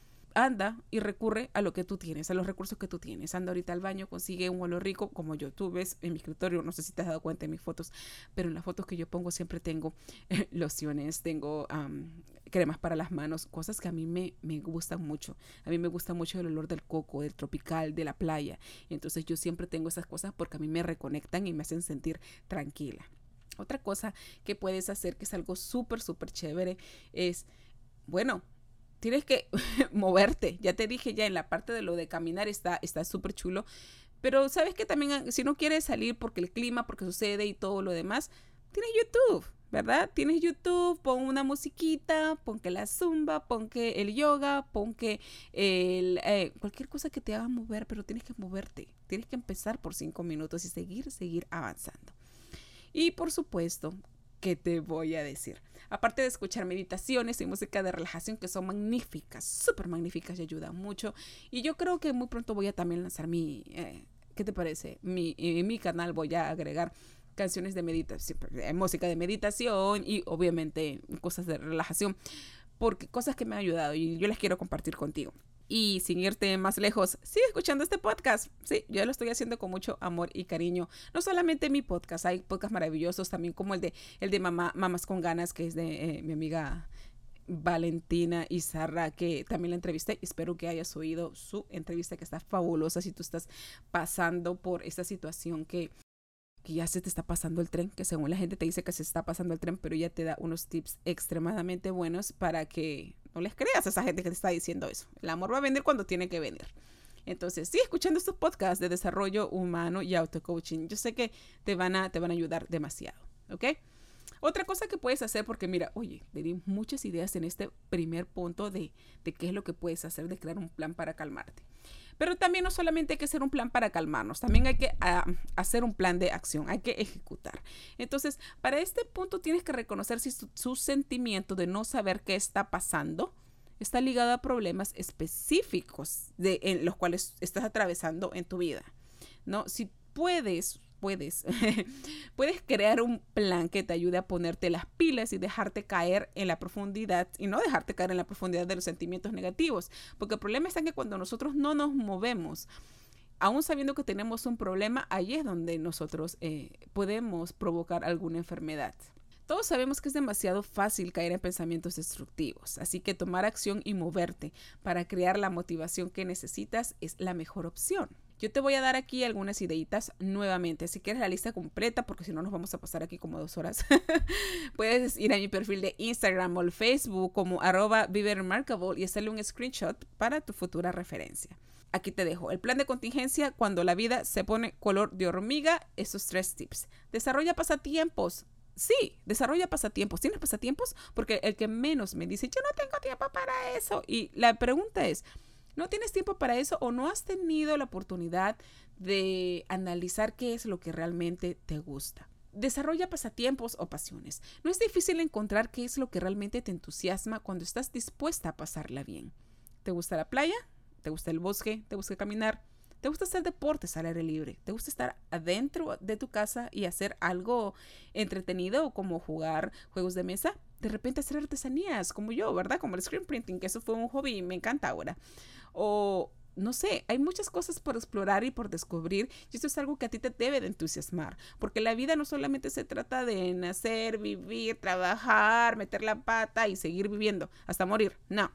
anda y recurre a lo que tú tienes, a los recursos que tú tienes. Anda ahorita al baño, consigue un olor rico, como yo. Tú ves en mi escritorio, no sé si te has dado cuenta en mis fotos, pero en las fotos que yo pongo siempre tengo lociones, tengo cremas para las manos, cosas que a mí me, me gustan mucho. A mí me gusta mucho el olor del coco, del tropical, de la playa. Entonces yo siempre tengo esas cosas porque a mí me reconectan y me hacen sentir tranquila. Otra cosa que puedes hacer, que es algo súper, súper chévere, es, bueno, tienes que moverte. Ya te dije ya en la parte de lo de caminar está súper chulo. Pero sabes que también ah, si no quieres salir porque el clima, porque sucede y todo lo demás, tienes YouTube, ¿verdad? Tienes YouTube, pon una musiquita, pon que la zumba, pon que el yoga, pon que eh, cualquier cosa que te haga mover, pero tienes que moverte. Tienes que empezar por cinco minutos y seguir, seguir avanzando. Y por supuesto, ¿qué te voy a decir? Aparte de escuchar meditaciones y música de relajación que son magníficas, súper magníficas y ayudan mucho. Y yo creo que muy pronto voy a también lanzar mi, eh, ¿qué te parece? Mi, en mi canal voy a agregar canciones de meditación, eh, música de meditación y obviamente cosas de relajación, porque cosas que me han ayudado y yo les quiero compartir contigo. Y sin irte más lejos, sigue escuchando este podcast. Sí, yo lo estoy haciendo con mucho amor y cariño. No solamente mi podcast, hay podcasts maravillosos también como el de el de Mamá, Mamás con Ganas, que es de eh, mi amiga Valentina Izarra, que también la entrevisté. Espero que hayas oído su entrevista, que está fabulosa si tú estás pasando por esta situación que, que ya se te está pasando el tren, que según la gente te dice que se está pasando el tren, pero ella te da unos tips extremadamente buenos para que no les creas a esa gente que te está diciendo eso. El amor va a venir cuando tiene que venir. Entonces, sigue escuchando estos podcasts de desarrollo humano y auto-coaching. Yo sé que te van a, te van a ayudar demasiado, ¿ok? Otra cosa que puedes hacer, porque mira, oye, le di muchas ideas en este primer punto de, de qué es lo que puedes hacer, de crear un plan para calmarte. Pero también no solamente hay que hacer un plan para calmarnos, también hay que ah, hacer un plan de acción, hay que ejecutar. Entonces, para este punto tienes que reconocer si su, sentimiento de no saber qué está pasando está ligado a problemas específicos de, en los cuales estás atravesando en tu vida. ¿no? Si puedes puedes. puedes crear un plan que te ayude a ponerte las pilas y dejarte caer en la profundidad y no dejarte caer en la profundidad de los sentimientos negativos. Porque el problema está en que cuando nosotros no nos movemos, aún sabiendo que tenemos un problema, ahí es donde nosotros eh, podemos provocar alguna enfermedad. Todos sabemos que es demasiado fácil caer en pensamientos destructivos, así que tomar acción y moverte para crear la motivación que necesitas es la mejor opción. Yo te voy a dar aquí algunas ideitas nuevamente. Si quieres la lista completa, porque si no nos vamos a pasar aquí como dos horas, puedes ir a mi perfil de Instagram o el Facebook como arroba Remarkable y hacerle un screenshot para tu futura referencia. Aquí te dejo el plan de contingencia cuando la vida se pone color de hormiga, esos tres tips. Desarrolla pasatiempos. Sí, desarrolla pasatiempos. ¿Tienes pasatiempos? Porque el que menos me dice, yo no tengo tiempo para eso. Y la pregunta es, no tienes tiempo para eso o no has tenido la oportunidad de analizar qué es lo que realmente te gusta. Desarrolla pasatiempos o pasiones. No es difícil encontrar qué es lo que realmente te entusiasma cuando estás dispuesta a pasarla bien. ¿Te gusta la playa? ¿Te gusta el bosque? ¿Te gusta caminar? ¿Te gusta hacer deportes al aire libre? ¿Te gusta estar adentro de tu casa y hacer algo entretenido como jugar juegos de mesa? De repente hacer artesanías como yo, ¿verdad? Como el screen printing, que eso fue un hobby y me encanta ahora o no sé, hay muchas cosas por explorar y por descubrir y esto es algo que a ti te debe de entusiasmar, porque la vida no solamente se trata de nacer, vivir, trabajar, meter la pata y seguir viviendo hasta morir, no.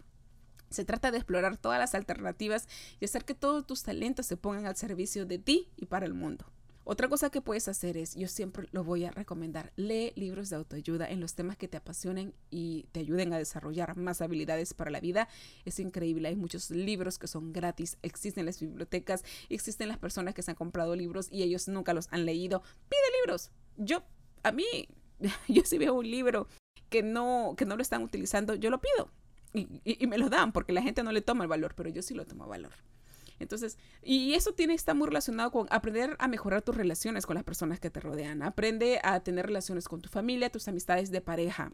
Se trata de explorar todas las alternativas y hacer que todos tus talentos se pongan al servicio de ti y para el mundo. Otra cosa que puedes hacer es, yo siempre lo voy a recomendar, lee libros de autoayuda en los temas que te apasionen y te ayuden a desarrollar más habilidades para la vida. Es increíble, hay muchos libros que son gratis, existen las bibliotecas, existen las personas que se han comprado libros y ellos nunca los han leído. Pide libros. Yo, a mí, yo si veo un libro que no, que no lo están utilizando, yo lo pido. Y, y, me lo dan porque la gente no le toma el valor, pero yo sí lo tomo valor. Entonces, y eso tiene, está muy relacionado con aprender a mejorar tus relaciones con las personas que te rodean. Aprende a tener relaciones con tu familia, tus amistades de pareja.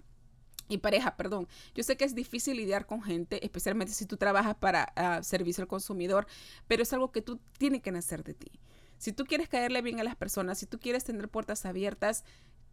Y pareja, perdón. Yo sé que es difícil lidiar con gente, especialmente si tú trabajas para uh, servicio al consumidor, pero es algo que tú tienes que nacer de ti. Si tú quieres caerle bien a las personas, si tú quieres tener puertas abiertas,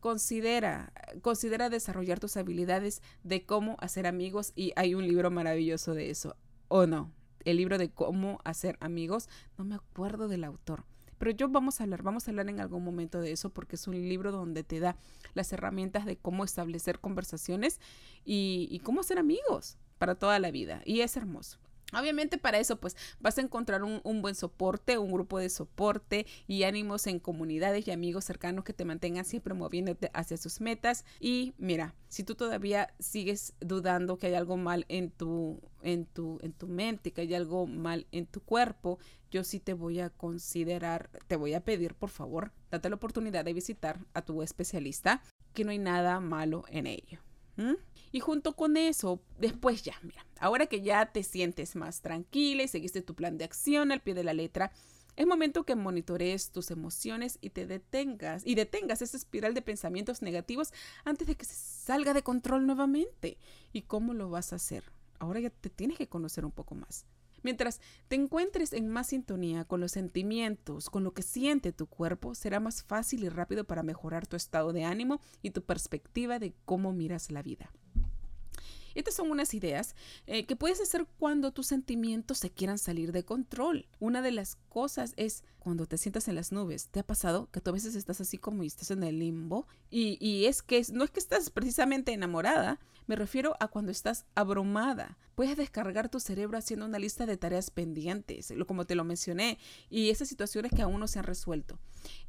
considera, considera desarrollar tus habilidades de cómo hacer amigos y hay un libro maravilloso de eso, ¿o no? el libro de cómo hacer amigos. No me acuerdo del autor. Pero yo vamos a hablar, vamos a hablar en algún momento de eso porque es un libro donde te da las herramientas de cómo establecer conversaciones y, cómo ser amigos para toda la vida. Y es hermoso. Obviamente para eso pues vas a encontrar un, buen soporte, un grupo de soporte y ánimos en comunidades y amigos cercanos que te mantengan siempre moviéndote hacia sus metas. Y mira, si tú todavía sigues dudando que hay algo mal en tu, en tu, en tu mente, que hay algo mal en tu cuerpo, yo sí te voy a considerar, te voy a pedir por favor, date la oportunidad de visitar a tu especialista, que no hay nada malo en ello. Y junto con eso, después ya, mira, ahora que ya te sientes más tranquila y seguiste tu plan de acción al pie de la letra, es momento que monitorees tus emociones y te detengas y detengas esa espiral de pensamientos negativos antes de que se salga de control nuevamente. ¿Y cómo lo vas a hacer? Ahora ya te tienes que conocer un poco más. Mientras te encuentres en más sintonía con los sentimientos, con lo que siente tu cuerpo, será más fácil y rápido para mejorar tu estado de ánimo y tu perspectiva de cómo miras la vida. Estas son unas ideas eh, que puedes hacer cuando tus sentimientos se quieran salir de control. Una de las cosas es cuando te sientas en las nubes. ¿Te ha pasado que tú a veces estás así como y estás en el limbo? Y, y es que no es que estás precisamente enamorada, me refiero a cuando estás abrumada. Puedes descargar tu cerebro haciendo una lista de tareas pendientes, como te lo mencioné, y esas situaciones que aún no se han resuelto.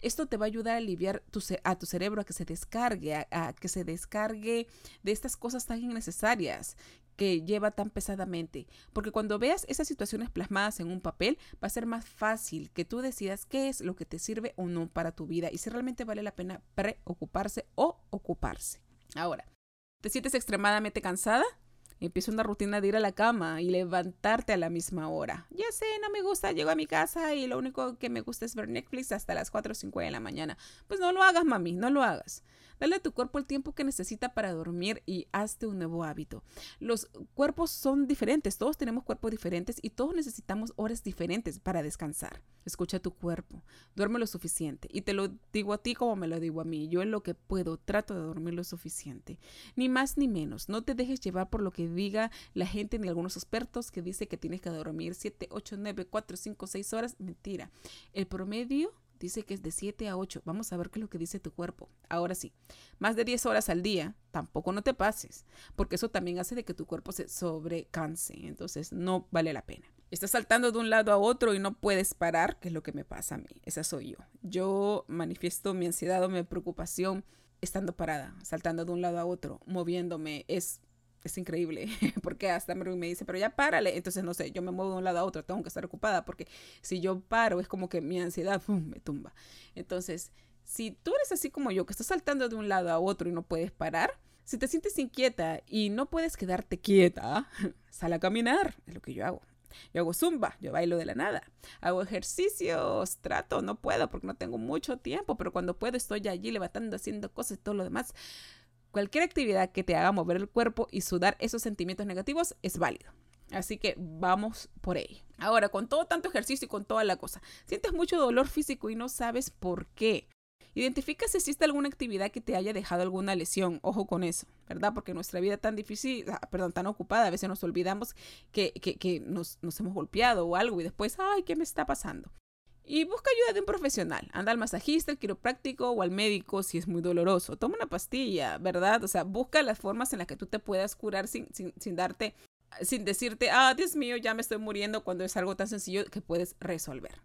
Esto te va a ayudar a aliviar a tu cerebro a que se descargue, a, que se descargue de estas cosas tan innecesarias que lleva tan pesadamente. Porque cuando veas esas situaciones plasmadas en un papel, va a ser más fácil que tú decidas qué es lo que te sirve o no para tu vida y si realmente vale la pena preocuparse o ocuparse. Ahora, ¿Te sientes extremadamente cansada? Empieza una rutina de ir a la cama y levantarte a la misma hora. Ya sé, no me gusta, llego a mi casa y lo único que me gusta es ver Netflix hasta las 4 o 5 de la mañana. Pues no lo hagas, mami, no lo hagas. Dale a tu cuerpo el tiempo que necesita para dormir y hazte un nuevo hábito. Los cuerpos son diferentes, todos tenemos cuerpos diferentes y todos necesitamos horas diferentes para descansar. Escucha tu cuerpo, duerme lo suficiente. Y te lo digo a ti como me lo digo a mí. Yo en lo que puedo trato de dormir lo suficiente. Ni más ni menos. No te dejes llevar por lo que diga la gente ni algunos expertos que dice que tienes que dormir 7, 8, 9, 4, 5, 6 horas. Mentira. El promedio dice que es de 7 a 8. Vamos a ver qué es lo que dice tu cuerpo. Ahora sí, más de 10 horas al día, tampoco no te pases, porque eso también hace de que tu cuerpo se sobrecanse. Entonces, no vale la pena. Estás saltando de un lado a otro y no puedes parar, que es lo que me pasa a mí. Esa soy yo. Yo manifiesto mi ansiedad o mi preocupación estando parada, saltando de un lado a otro, moviéndome. Es es increíble, porque hasta me dice, pero ya párale. Entonces, no sé, yo me muevo de un lado a otro, tengo que estar ocupada, porque si yo paro, es como que mi ansiedad me tumba. Entonces, si tú eres así como yo, que estás saltando de un lado a otro y no puedes parar, si te sientes inquieta y no puedes quedarte quieta, sal a caminar, es lo que yo hago. Yo hago zumba, yo bailo de la nada. Hago ejercicios, trato, no puedo porque no tengo mucho tiempo, pero cuando puedo estoy allí levantando, haciendo cosas y todo lo demás. Cualquier actividad que te haga mover el cuerpo y sudar esos sentimientos negativos es válido. Así que vamos por ello. Ahora, con todo tanto ejercicio y con toda la cosa, sientes mucho dolor físico y no sabes por qué. Identifica si existe alguna actividad que te haya dejado alguna lesión. Ojo con eso, ¿verdad? Porque nuestra vida tan difícil, ah, perdón, tan ocupada, a veces nos olvidamos que, nos, nos hemos golpeado o algo y después, ay, ¿qué me está pasando? Y busca ayuda de un profesional. Anda al masajista, al quiropráctico o al médico si es muy doloroso. Toma una pastilla, ¿verdad? O sea, busca las formas en las que tú te puedas curar sin, sin, darte, sin decirte, ah, Dios mío, ya me estoy muriendo cuando es algo tan sencillo que puedes resolver.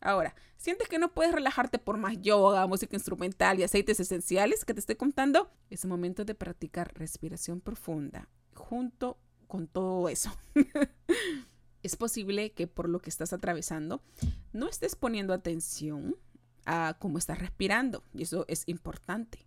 Ahora, ¿sientes que no puedes relajarte por más yoga, música instrumental y aceites esenciales que te estoy contando? Es el momento de practicar respiración profunda junto con todo eso. es posible que por lo que estás atravesando no estés poniendo atención a cómo estás respirando y eso es importante.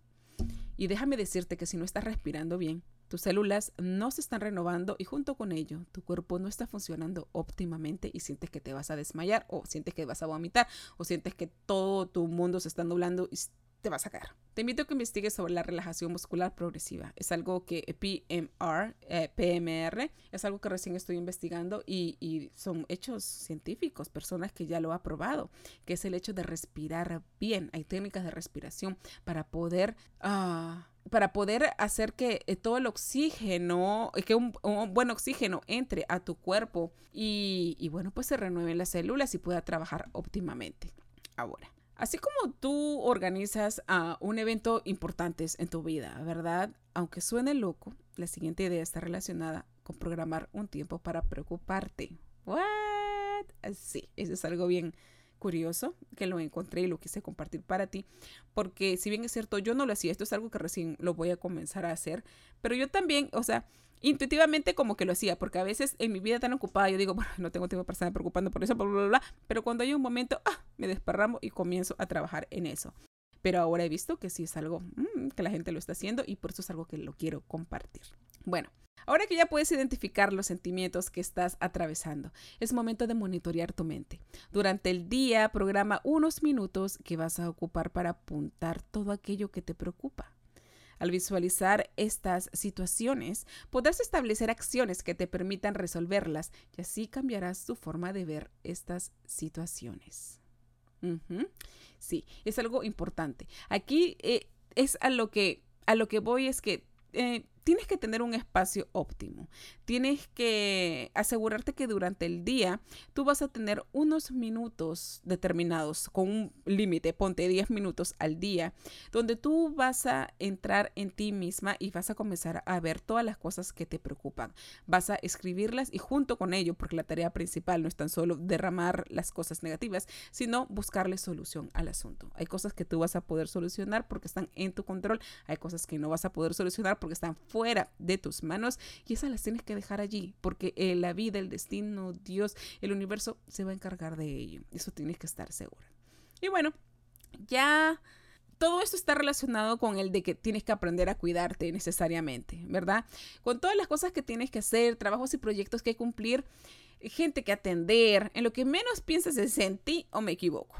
Y déjame decirte que si no estás respirando bien, tus células no se están renovando y junto con ello tu cuerpo no está funcionando óptimamente y sientes que te vas a desmayar o sientes que vas a vomitar o sientes que todo tu mundo se está nublando y te vas a caer. Te invito a que investigues sobre la relajación muscular progresiva. Es algo que PMR, eh, PMR, es algo que recién estoy investigando y, son hechos científicos, personas que ya lo han probado, que es el hecho de respirar bien. Hay técnicas de respiración para poder... Ah, para poder hacer que eh, todo el oxígeno, que un, buen oxígeno entre a tu cuerpo y, y bueno, pues se renueven las células y pueda trabajar óptimamente. Ahora, Así como tú organizas uh, un evento importante en tu vida, ¿verdad? Aunque suene loco, la siguiente idea está relacionada con programar un tiempo para preocuparte. ¿What? Sí, eso es algo bien curioso que lo encontré y lo quise compartir para ti, porque si bien es cierto, yo no lo hacía, esto es algo que recién lo voy a comenzar a hacer, pero yo también, o sea, intuitivamente como que lo hacía, porque a veces en mi vida tan ocupada yo digo, bueno, no tengo tiempo para estar preocupando por eso, bla, bla, bla, pero cuando hay un momento, ah, me desparramo y comienzo a trabajar en eso. Pero ahora he visto que sí es algo mm, que la gente lo está haciendo y por eso es algo que lo quiero compartir. Bueno, ahora que ya puedes identificar los sentimientos que estás atravesando, es momento de monitorear tu mente. Durante el día, programa unos minutos que vas a ocupar para apuntar todo aquello que te preocupa. Al visualizar estas situaciones, podrás establecer acciones que te permitan resolverlas y así cambiarás tu forma de ver estas situaciones. Sí, es algo importante. Aquí eh, es a lo que a lo que voy es que eh, tienes que tener un espacio óptimo. Tienes que asegurarte que durante el día tú vas a tener unos minutos determinados con un límite, ponte 10 minutos al día, donde tú vas a entrar en ti misma y vas a comenzar a ver todas las cosas que te preocupan. Vas a escribirlas y junto con ello, porque la tarea principal no es tan solo derramar las cosas negativas, sino buscarle solución al asunto. Hay cosas que tú vas a poder solucionar porque están en tu control, hay cosas que no vas a poder solucionar porque están fuera de tus manos y esas las tienes que dejar allí porque eh, la vida, el destino, Dios, el universo se va a encargar de ello. Eso tienes que estar segura. Y bueno, ya todo esto está relacionado con el de que tienes que aprender a cuidarte necesariamente, ¿verdad? Con todas las cosas que tienes que hacer, trabajos y proyectos que cumplir, gente que atender, en lo que menos piensas es en ti o me equivoco.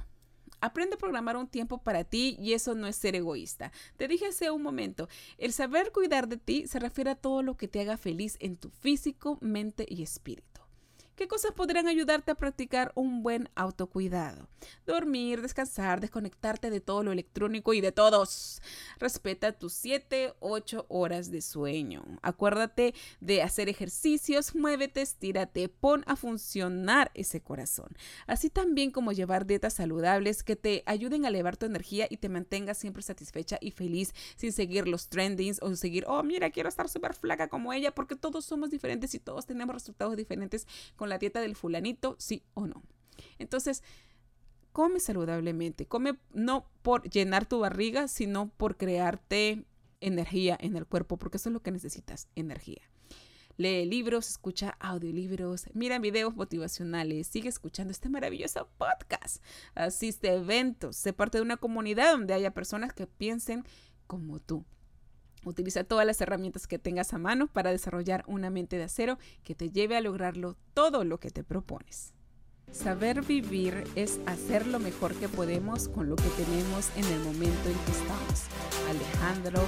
Aprende a programar un tiempo para ti y eso no es ser egoísta. Te dije hace un momento, el saber cuidar de ti se refiere a todo lo que te haga feliz en tu físico, mente y espíritu. ¿Qué cosas podrían ayudarte a practicar un buen autocuidado? Dormir, descansar, desconectarte de todo lo electrónico y de todos. Respeta tus 7, 8 horas de sueño. Acuérdate de hacer ejercicios, muévete, estírate, pon a funcionar ese corazón. Así también como llevar dietas saludables que te ayuden a elevar tu energía y te mantengas siempre satisfecha y feliz sin seguir los trendings o seguir, oh, mira, quiero estar súper flaca como ella, porque todos somos diferentes y todos tenemos resultados diferentes con la dieta del fulanito, sí o no. Entonces, come saludablemente, come no por llenar tu barriga, sino por crearte energía en el cuerpo, porque eso es lo que necesitas, energía. Lee libros, escucha audiolibros, mira videos motivacionales, sigue escuchando este maravilloso podcast, asiste a eventos, sé parte de una comunidad donde haya personas que piensen como tú. Utiliza todas las herramientas que tengas a mano para desarrollar una mente de acero que te lleve a lograrlo todo lo que te propones. Saber vivir es hacer lo mejor que podemos con lo que tenemos en el momento en que estamos. Alejandro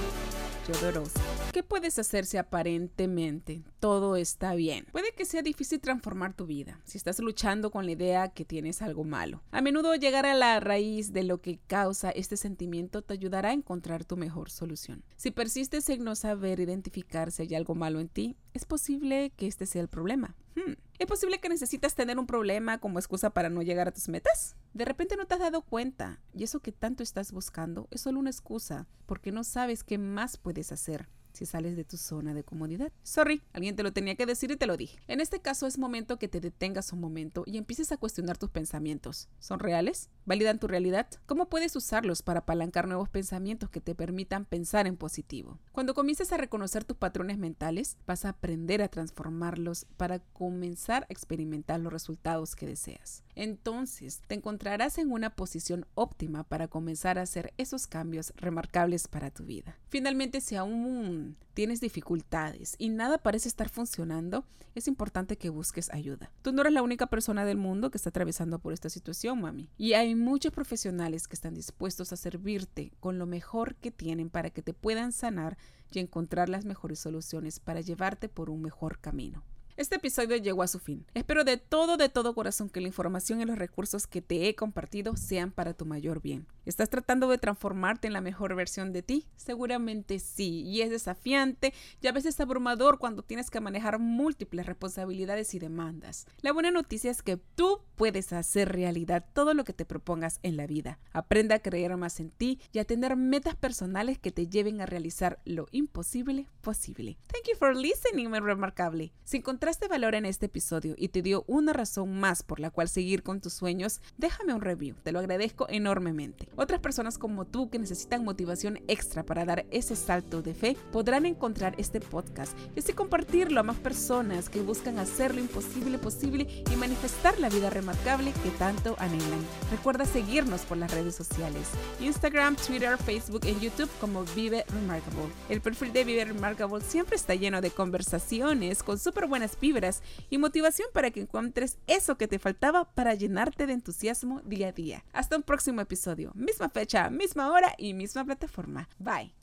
¿Qué puedes hacer si aparentemente todo está bien? Puede que sea difícil transformar tu vida si estás luchando con la idea que tienes algo malo. A menudo llegar a la raíz de lo que causa este sentimiento te ayudará a encontrar tu mejor solución. Si persistes en no saber identificar si hay algo malo en ti, es posible que este sea el problema. Hmm. ¿Es posible que necesitas tener un problema como excusa para no llegar a tus metas? De repente no te has dado cuenta y eso que tanto estás buscando es solo una excusa porque no sabes qué más puedes hacer si sales de tu zona de comodidad. Sorry, alguien te lo tenía que decir y te lo dije. En este caso es momento que te detengas un momento y empieces a cuestionar tus pensamientos. ¿Son reales? ¿Validan tu realidad? ¿Cómo puedes usarlos para apalancar nuevos pensamientos que te permitan pensar en positivo? Cuando comiences a reconocer tus patrones mentales, vas a aprender a transformarlos para comenzar a experimentar los resultados que deseas. Entonces, te encontrarás en una posición óptima para comenzar a hacer esos cambios remarcables para tu vida. Finalmente, si aún tienes dificultades y nada parece estar funcionando, es importante que busques ayuda. Tú no eres la única persona del mundo que está atravesando por esta situación, mami. Y hay muchos profesionales que están dispuestos a servirte con lo mejor que tienen para que te puedan sanar y encontrar las mejores soluciones para llevarte por un mejor camino. Este episodio llegó a su fin. Espero de todo, de todo corazón que la información y los recursos que te he compartido sean para tu mayor bien. ¿Estás tratando de transformarte en la mejor versión de ti? Seguramente sí, y es desafiante y a veces abrumador cuando tienes que manejar múltiples responsabilidades y demandas. La buena noticia es que tú puedes hacer realidad todo lo que te propongas en la vida. Aprende a creer más en ti y a tener metas personales que te lleven a realizar lo imposible posible. Thank you for listening, my remarkable. Si encontraste valor en este episodio y te dio una razón más por la cual seguir con tus sueños, déjame un review, te lo agradezco enormemente. Otras personas como tú que necesitan motivación extra para dar ese salto de fe podrán encontrar este podcast y así compartirlo a más personas que buscan hacer lo imposible posible y manifestar la vida remarcable que tanto anhelan. Recuerda seguirnos por las redes sociales, Instagram, Twitter, Facebook y YouTube como Vive Remarkable. El perfil de Vive Remarkable siempre está lleno de conversaciones con súper buenas vibras y motivación para que encuentres eso que te faltaba para llenarte de entusiasmo día a día. Hasta un próximo episodio misma fecha, misma hora y misma plataforma. Bye.